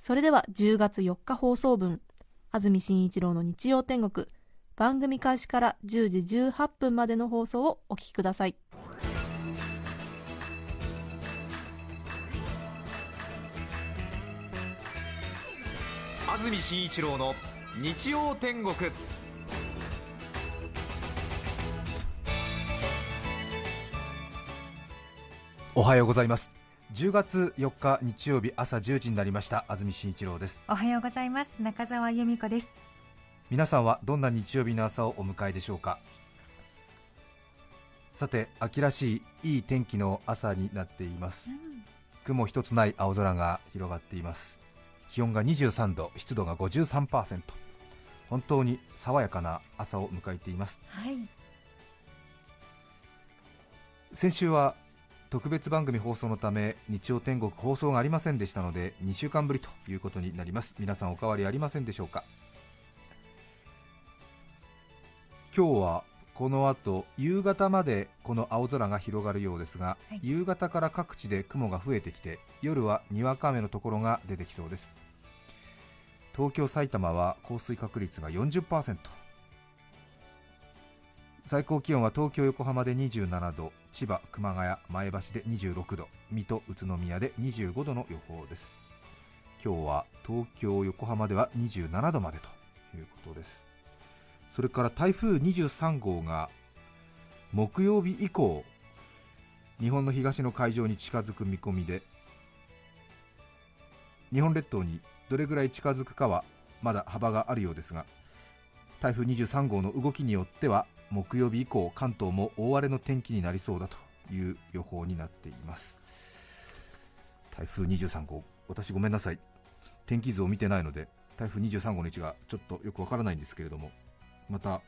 それでは10月4日放送分安住紳一郎の日曜天国。番組開始から10時18分までの放送をお聞きください。安住紳一郎の日曜天国。おはようございます10月4日日曜日朝10時になりました。安住紳一郎です。おはようございます。中澤由美子です。皆さんはどんな日曜日の朝をお迎えでしょうか？さて秋らしいいい天気の朝になっています、雲一つない青空が広がっています。気温が23度湿度が53%本当に爽やかな朝を迎えています。はい。先週は特別番組放送のため日曜天国放送がありませんでしたので2週間ぶりということになります。皆さんお変わりありませんでしょうか。今日はこの後夕方までこの青空が広がるようですが、はい。夕方から各地で雲が増えてきて夜はにわか雨のところが出てきそうです。東京埼玉は降水確率が40%最高気温は東京横浜で27度千葉熊谷前橋で26度水戸宇都宮で25度の予報です。今日は東京横浜では27度までということです。それから台風23号が木曜日以降日本の東の海上に近づく見込みで日本列島にどれぐらい近づくかはまだ幅があるようですが台風23号の動きによっては木曜日以降関東も大荒れの天気になりそうだという予報になっています。台風23号私ごめんなさい。天気図を見てないので台風23号の位置がちょっとよくわからないんですけれどもまた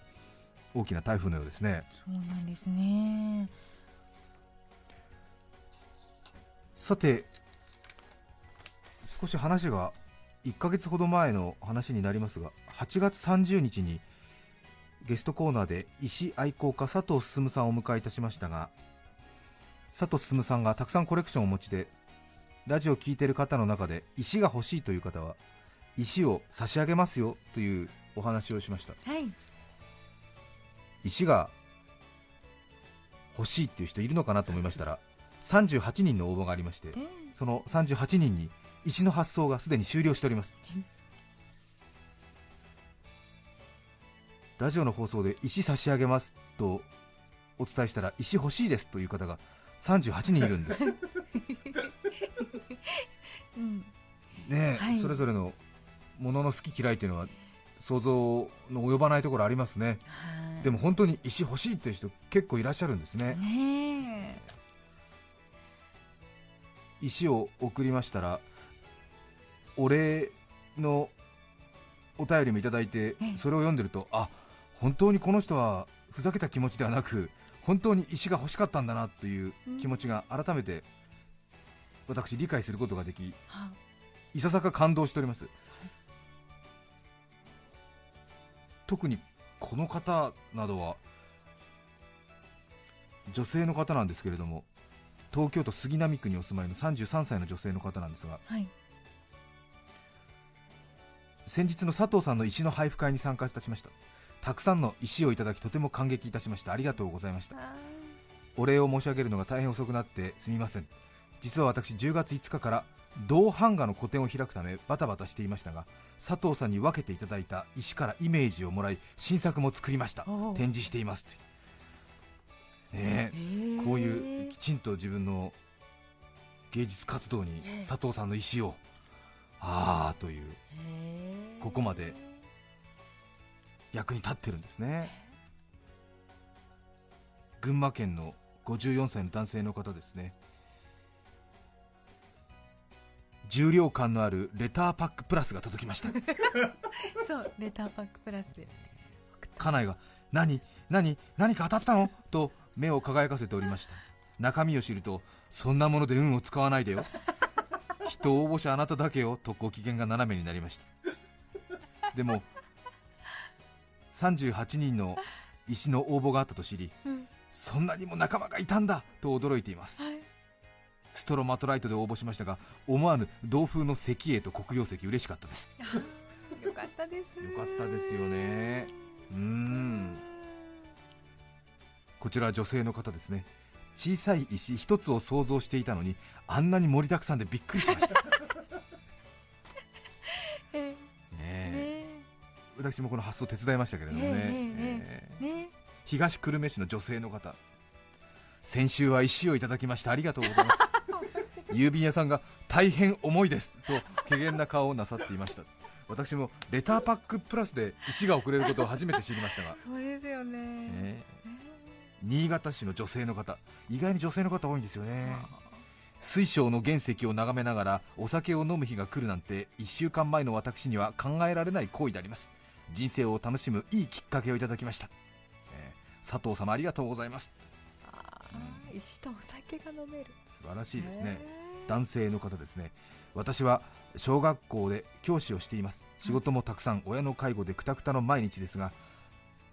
大きな台風のようですね。そうなんですね。さて少し話が1ヶ月ほど前の話になりますが8月30日にゲストコーナーで石愛好家佐藤進さんをお迎えいたしましたが佐藤進さんがたくさんコレクションをお持ちでラジオを聴いている方の中で石が欲しいという方は石を差し上げますよというお話をしました。はい。石が欲しいっていう人いるのかなと思いましたら38人の応募がありましてでその38人に石の発送がすでに終了しておりますラジオの放送で石差し上げますとお伝えしたら石欲しいですという方が38人いるんです。ねうん。え、はい。それぞれのものの好き嫌いというのは想像の及ばないところありますね。はい。でも本当に石欲しいという人結構いらっしゃるんですね。ね石を送りましたらお礼のお便りもいただいてええ。それを読んでるとあ本当にこの人はふざけた気持ちではなく本当に石が欲しかったんだなという気持ちが改めて私理解することができはいささか感動しております。特にこの方などは女性の方なんですけれども東京都杉並区にお住まいの33歳の女性の方なんですがはい。先日の佐藤さんの石の配布会に参加いたしましたたくさんの石をいただきとても感激いたしました。ありがとうございました。あお礼を申し上げるのが大変遅くなってすみません。実は私10月5日から銅版画の個展を開くためバタバタしていましたが佐藤さんに分けていただいた石からイメージをもらい新作も作りました。展示していますとねこういうきちんと自分の芸術活動にええ。佐藤さんの石を。ああという。ここまで役に立ってるんですね。群馬県の54歳の男性の方ですね。重量感のあるレターパックプラスが届きました。そうレターパックプラスで。家内が何何何か当たったの？と目を輝かせておりました。中身を知るとそんなもので運を使わないでよ。きっと応募者あなただけよ。とご機嫌が斜めになりました。でも38人の石の応募があったと知り、うん。そんなにも仲間がいたんだと驚いています。はい。ストロマトライトで応募しましたが思わぬ同風の石英と黒曜石嬉しかったです。よかったです。よかったですよね。うーん。こちらは女性の方ですね。小さい石一つを想像していたのにあんなに盛りだくさんでびっくりしました、私もこの発想手伝いましたけれどもね、東久留米市の女性の方。先週は石をいただきましたありがとうございます。郵便屋さんが大変重いですと怪げな顔をなさっていました。私もレターパックプラスで石が送れることを初めて知りましたが、そうですよね。ええ新潟市の女性の方。意外に女性の方多いんですよね。水晶の原石を眺めながらお酒を飲む日が来るなんて1週間前の私には考えられない行為であります人生を楽しむいいきっかけをいただきました、えー佐藤様ありがとうございます。あー石とお酒が飲める。素晴らしいですね。男性の方ですね。私は小学校で教師をしています。仕事もたくさん親の介護でくたくたの毎日ですが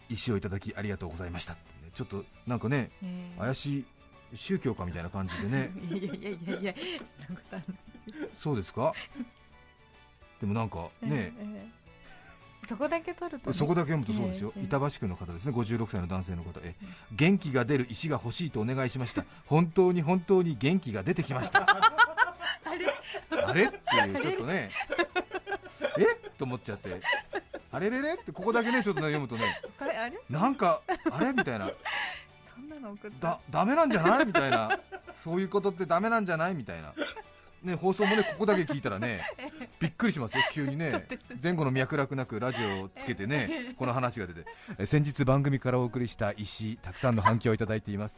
石をいただきありがとうございました。ちょっとなんかねね怪しい宗教家みたいな感じでね。いやいやいやいやそうですか？でもなんかね、ええそこだけ取るとね。そこだけ読むとそうですよ、ええ板橋区の方ですね。56歳の男性の方。え。元気が出る石が欲しいとお願いしました。本当に本当に元気が出てきました。あれ？あれ？っていうちょっとね。え？と思っちゃって。あれれれ？ってここだけねちょっとね読むとね。これあれ？なんかあれ？みたいな。そんなの送った？だダメなんじゃない？みたいな。そういうことってダメなんじゃない？みたいなね放送もねここだけ聞いたらね びっくりしますよ急にね。前後の脈絡なくラジオをつけてねこの話が出て。え先日番組からお送りした石たくさんの反響をいただいています。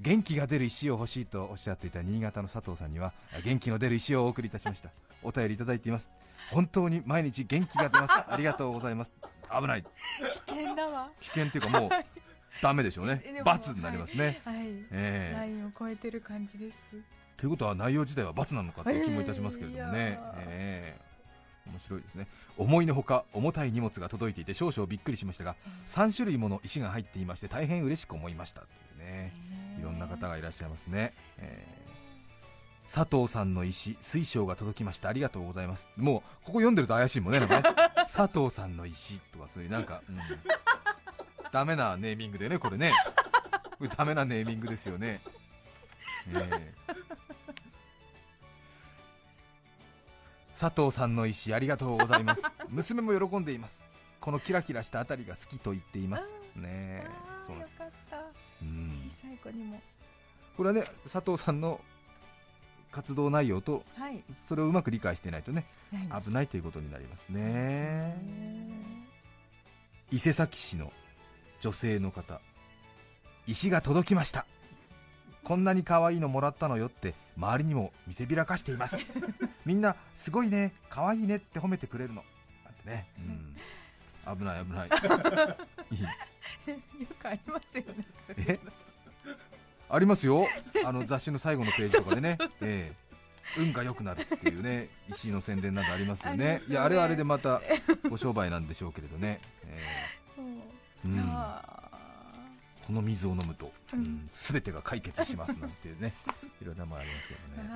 元気が出る石を欲しいとおっしゃっていた新潟の佐藤さんには元気の出る石をお送りいたしました。お便りいただいています。本当に毎日元気が出ます。ありがとうございます。危ない。危険だわ。危険っていうかもうダメでしょうね。罰になりますね、はい。ええ。ラインを超えてる感じですということは内容自体は罰なのかという気もいたしますけれどもね、ええ面白いですね。思いのほか重たい荷物が届いていて少々びっくりしましたが3種類もの石が入っていまして大変嬉しく思いましたというね。いろんな方がいらっしゃいますね、ええ佐藤さんの石水晶が届きました。ありがとうございます。もうここ読んでると怪しいもんねなんかね。佐藤さんの石とかそういうなんか、うん、ダメなネーミングでねこれね。これダメなネーミングですよね。ええ佐藤さんの石ありがとうございます。娘も喜んでいます。このキラキラしたあたりが好きと言っています。ねそううん。小さい子にも。これはね佐藤さんの活動内容とはい。それをうまく理解していないとねはい危ないということになりますね。伊勢崎市の女性の方石が届きましたこんなに可愛いのもらったのよって周りにも見せびらかしています。みんなすごいね可愛いねって褒めてくれるの。なんてね、うん、危ない危な い。よくありますよねえ？ありますよ。あの雑誌の最後のページとかでね。ええ。運が良くなるっていうね石井の宣伝などありますよね。ね。いやあれはあれでまたご商売なんでしょうけれどね、えこの水を飲むと、ううんん、全てが解決しますなんてね いろんなものありますけどね。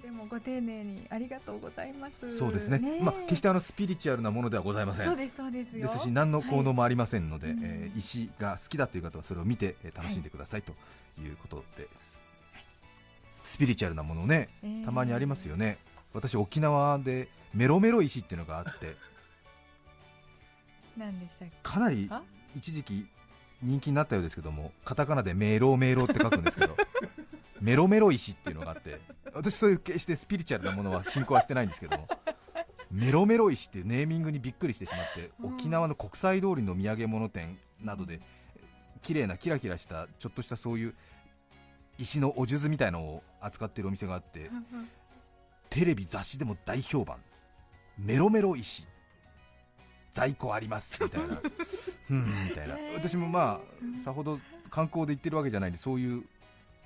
でもご丁寧にありがとうございます。そうですね。え。まあ、決してあのスピリチュアルなものではございません。そうですそうですよ。ですし何の効能もありませんので、はい。えー石が好きだという方はそれを見て、えー楽しんでくださいということです、スピリチュアルなものねえー。たまにありますよね、私沖縄でメロメロ石っていうのがあって。何でしたっけ？かなりあ一時期人気になったようですけどもカタカナでメロメロって書くんですけど メロメロ石っていうのがあって私そういう決してスピリチュアルなものは信仰はしてないんですけどもメロメロ石っていうネーミングにびっくりしてしまって、うん。沖縄の国際通りの土産物店などで綺麗なキラキラしたちょっとしたそういう石のお数珠みたいのを扱っているお店があってテレビ雑誌でも大評判。メロメロ石在庫ありますみたいな。うんみたいな。私もまあさほど観光で行ってるわけじゃないんでそういう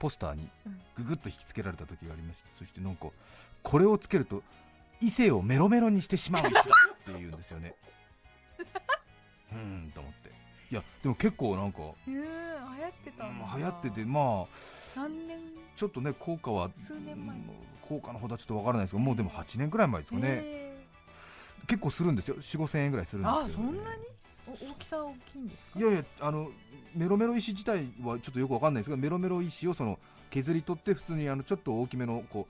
ポスターにぐぐっと引きつけられた時がありましてそしてなんかこれをつけると異性をメロメロにしてしまう石だって言うんですよね。うんと思って。いやでも結構なんか、えー、流行ってたんだ。流行っててまあちょっとね効果は効果のほどはちょっとわからないですけどもうでも8年くらい前ですかね、え結構するんですよ。4 5千円ぐらいするんーですけど、あそんなに？お大きさ大きいんですか？いやいやあのメロメロ石自体はちょっとよくわかんないですがメロメロ石をその削り取って普通にあのちょっと大きめのこ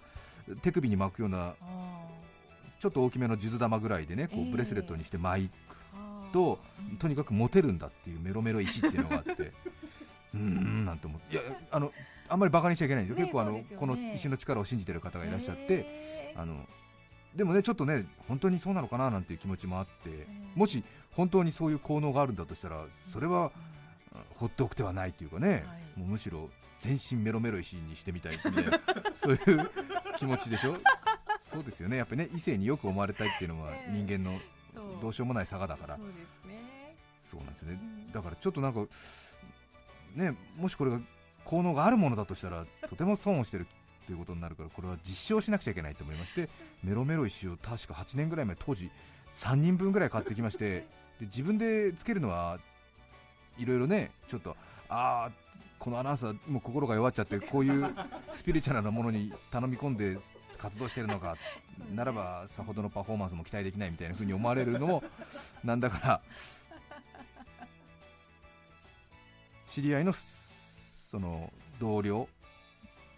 う手首に巻くようなあちょっと大きめの数珠玉ぐらいでねこええうブレスレットにして巻くーあ。ーと、とにかくモテるんだっていうメロメロ石っていうのがあって。うーんなんて思って。いやあのあんまりバカにしちゃいけないんですよ、ね結構あの、ね。この石の力を信じてる方がいらっしゃって、えー。あのでもねちょっとね本当にそうなのかななんていう気持ちもあって、ん。もし本当にそういう効能があるんだとしたらそれは放っておく手はないというかね、はい。もうむしろ全身メロメロ石にしてみたいみたいな そういう気持ちでしょ？そうですよね。やっぱりね異性によく思われたいっていうのはええ。人間のどうしようもない差がだから。そうですね。そうなんですね。うん。だからちょっとなんかねもしこれが効能があるものだとしたらとても損をしてるということになるからこれは実証しなくちゃいけないと思いましてメロメロ石を確か8年ぐらい前当時3人分ぐらい買ってきましてで自分でつけるのはいろいろねちょっとああこのアナウンサーもう心が弱っちゃってこういうスピリチュアルなものに頼み込んで活動してるのかならばさほどのパフォーマンスも期待できないみたいな風に思われるのもなんだから知り合いのその同僚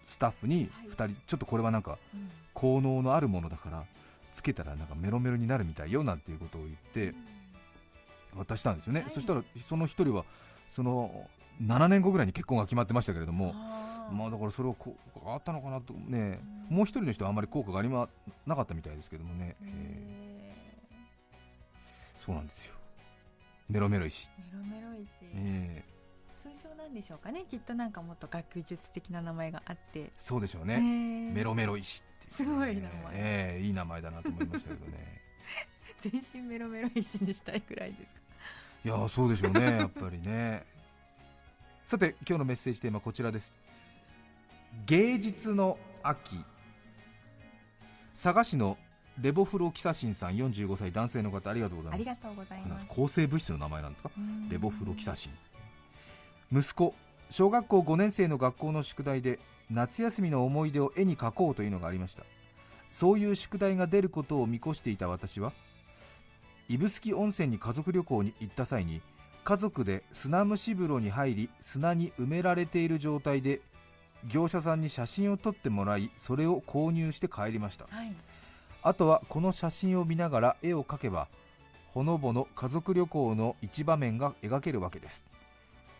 スタッフに2人、ちょっとこれはなんかうん。効能のあるものだからつけたらなんかメロメロになるみたいよなんていうことを言って渡したんですよね、はい。そしたらその1人はその7年後ぐらいに結婚が決まってましたけれどもまあだからそれは効果があったのかなとね、もう1人の人はあまり効果がありまなかったみたいですけどもね、えへー。そうなんですよ。メロメロ石、ーメロメロ石、え通称なんでしょうかね。きっとなんかもっと学術的な名前があって。ーそうでしょうね。ね、メロメロ石っていうね。すごい名前。ええいい名前だなと思いましたけどね。全身メロメロ石にしたいくらいですか。いやーそうでしょうね。やっぱりね。さて今日のメッセージテーマはこちらです。芸術の秋。佐賀市のレボフロキサシンさん45歳男性の方ありがとうございます。ありがとうございます。抗生物質の名前なんですか？うん。レボフロキサシン息子小学校5年生の学校の宿題で夏休みの思い出を絵に描こうというのがありました。そういう宿題が出ることを見越していた私は指宿温泉に家族旅行に行った際に家族で砂蒸し風呂に入り砂に埋められている状態で業者さんに写真を撮ってもらいそれを購入して帰りました。はい。あとはこの写真を見ながら絵を描けばほのぼの家族旅行の一場面が描けるわけです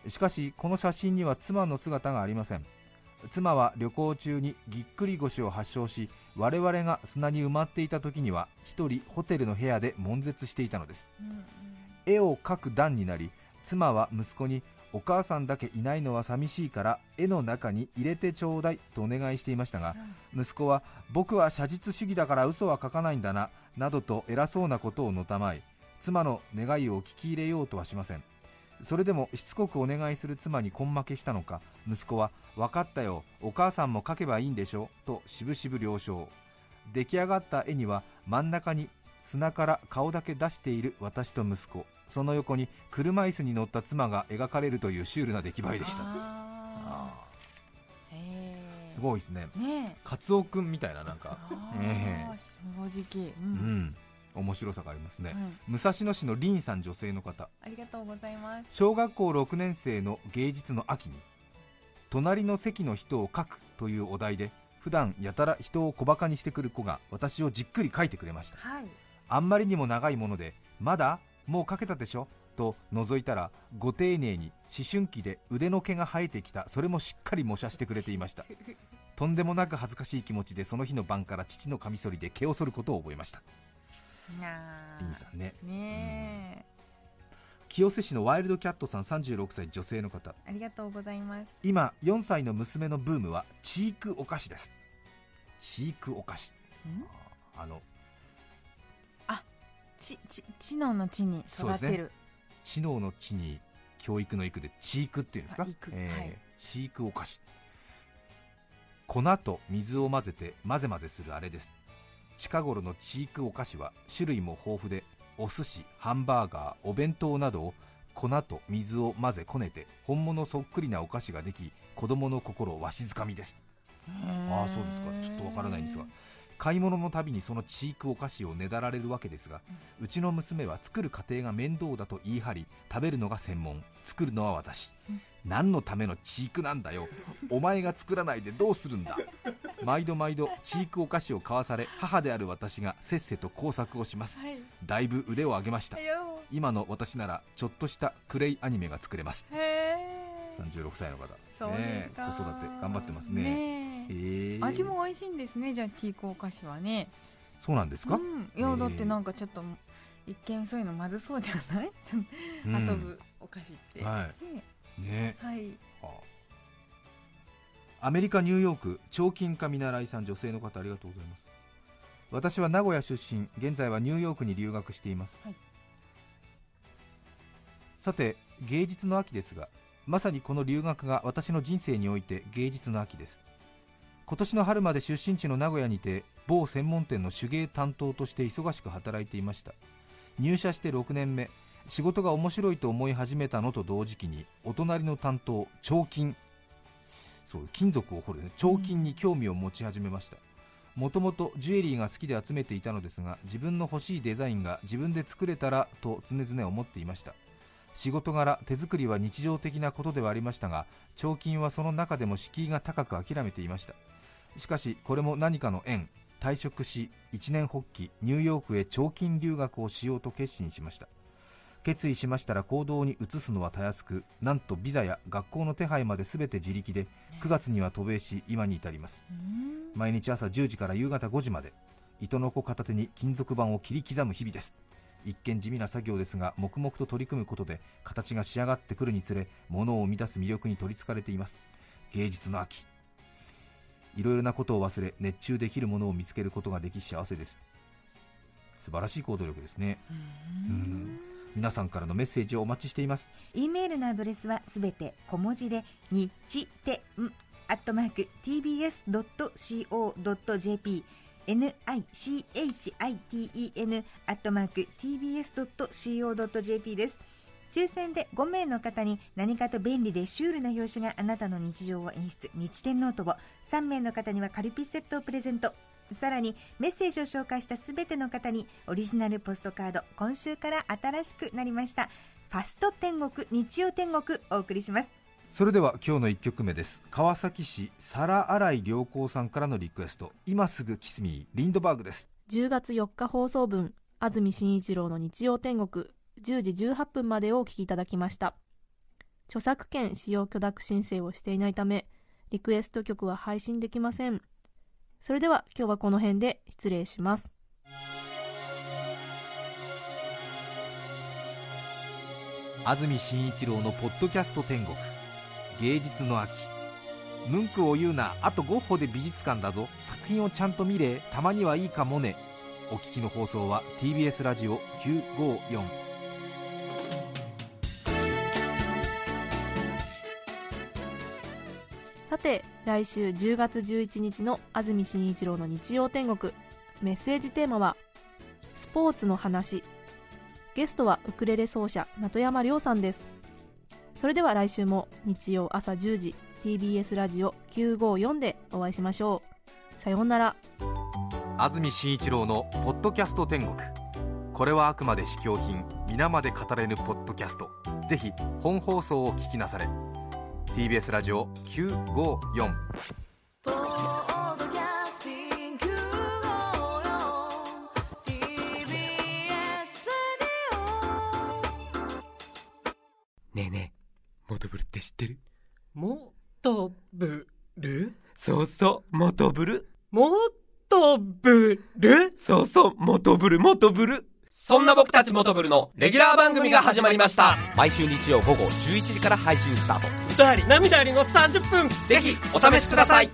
しかしこの写真には妻の姿がありません。妻は旅行中にぎっくり腰を発症し我々が砂に埋まっていた時には一人ホテルの部屋で悶絶していたのです。うんうん。絵を描く段になり妻は息子にお母さんだけいないのは寂しいから絵の中に入れてちょうだいとお願いしていましたが息子は僕は写実主義だから嘘は書かないんだななどと偉そうなことをのたまい妻の願いを聞き入れようとはしませんそれでもしつこくお願いする妻に根負けしたのか息子は分かったよお母さんも描けばいいんでしょとしぶしぶ了承。出来上がった絵には真ん中に砂から顔だけ出している私と息子。その横に車椅子に乗った妻が描かれるというシュールな出来栄えでした。すごいですね。ねえ。カツオくんみたいななんか。あえー正直。ううんん面白さがありますね、うん武蔵野市のリンさん女性の方。ありがとうございます。小学校6年生の芸術の秋に隣の席の人を描くというお題で普段やたら人を小バカにしてくる子が私をじっくり描いてくれました。はい。あんまりにも長いものでまだもう描けたでしょ？と覗いたらご丁寧に思春期で腕の毛が生えてきた。それもしっかり模写してくれていました。とんでもなく恥ずかしい気持ちでその日の晩から父のカミソリで毛を剃ることを覚えましたリンさんね。ねえ。清瀬市のワイルドキャットさん36歳女性の方。ありがとうございます。今4歳の娘のブームはチークお菓子です。チークお菓子。あの。ちち知能の地にそうですね。育てる、知能の知に教育の育でチークっていうんですか？えーはい。チークお菓子。粉と水を混ぜて混ぜ混ぜするあれです近頃のチークお菓子は種類も豊富でお寿司ハンバーガーお弁当などを粉と水を混ぜこねて本物そっくりなお菓子ができ子供の心をわしづかみです。ああそうですか。ちょっとわからないんですが買い物のたびにそのチークお菓子をねだられるわけですが、うちの娘は作る過程が面倒だと言い張り食べるのが専門。作るのは私、何のためのチークなんだよ。お前が作らないでどうするんだ。毎度毎度チークお菓子を買わされ母である私がせっせと工作をします。はい。だいぶ腕を上げました。今の私ならちょっとしたクレイアニメが作れます。へえ36歳の方。ねえ子育て頑張ってますね。ねええー。味も美味しいんですねじゃあチークお菓子はね。そうなんですか、うん、いやだってなんかちょっと一見そういうのまずそうじゃない、うん遊ぶお菓子って。はねね。はい。アメリカ・ニューヨーク彫金家見習いさん女性の方ありがとうございます。私は名古屋出身現在はニューヨークに留学しています、はい。さて芸術の秋ですがまさにこの留学が私の人生において芸術の秋です今年の春まで出身地の名古屋にて某専門店の手芸担当として忙しく働いていました。入社して6年目。仕事が面白いと思い始めたのと同時期にお隣の担当彫金。そう金属を掘る、ね、彫金に興味を持ち始めました。もともとジュエリーが好きで集めていたのですが自分の欲しいデザインが自分で作れたらと常々思っていました。仕事柄手作りは日常的なことではありましたが彫金はその中でも敷居が高く諦めていました。しかしこれも何かの縁。退職し一年発起ニューヨークへ彫金留学をしようと決心しました。決意しましたら行動に移すのはたやすくなんとビザや学校の手配まで全て自力で9月には渡米し今に至ります。うん。毎日朝10時から夕方5時まで糸の子片手に金属板を切り刻む日々です。一見地味な作業ですが黙々と取り組むことで形が仕上がってくるにつれ物を生み出す魅力に取りつかれています。芸術の秋いろいろなことを忘れ熱中できるものを見つけることができ幸せです。素晴らしい行動力ですね。うん。皆さんからのメッセージをお待ちしています。E メールのアドレスはすべて小文字で日天アットマーク tbs.co.jp nichiten アットマーク tbs.co.jp です抽選で5名の方に何かと便利でシュールな表紙があなたの日常を演出。日天ノートを。3名の方にはカルピスセットをプレゼント。さらにメッセージを紹介したすべての方にオリジナルポストカード。今週から新しくなりました。ファスト天国日曜天国。お送りします。それでは今日の1曲目です。川崎市皿洗い良子さんからのリクエスト。今すぐキスミーリンドバーグです。10月4日放送分安住紳一郎の日曜天国10時18分までをお聞きいただきました。著作権使用許諾申請をしていないためリクエスト曲は配信できません。それでは今日はこの辺で失礼します。安住紳一郎のポッドキャスト天国。芸術の秋。ムンクを言うなあとゴッホで美術館だぞ。作品をちゃんと見れたまにはいいかもね。お聞きの放送は TBS ラジオ954て来週10月11日の安住紳一郎の日曜天国。メッセージテーマはスポーツの話。ゲストはウクレレ奏者的山亮さんです。それでは来週も日曜朝10時 TBS ラジオ954でお会いしましょう。さようなら。安住紳一郎のポッドキャスト天国。これはあくまで試供品皆まで語れぬポッドキャスト。ぜひ本放送を聞きなされ。TBS ラジオ954ポッドキャスティングを TBS ラジねえねえ、モトブルって知ってる？もとぶるそうそう、モトブル。もとぶるそうそう、モトブル、モトブル。そんな僕たちモトブルのレギュラー番組が始まりました。毎週日曜午後11時から配信スタート。歌あり涙ありの30分ぜひ、お試しください。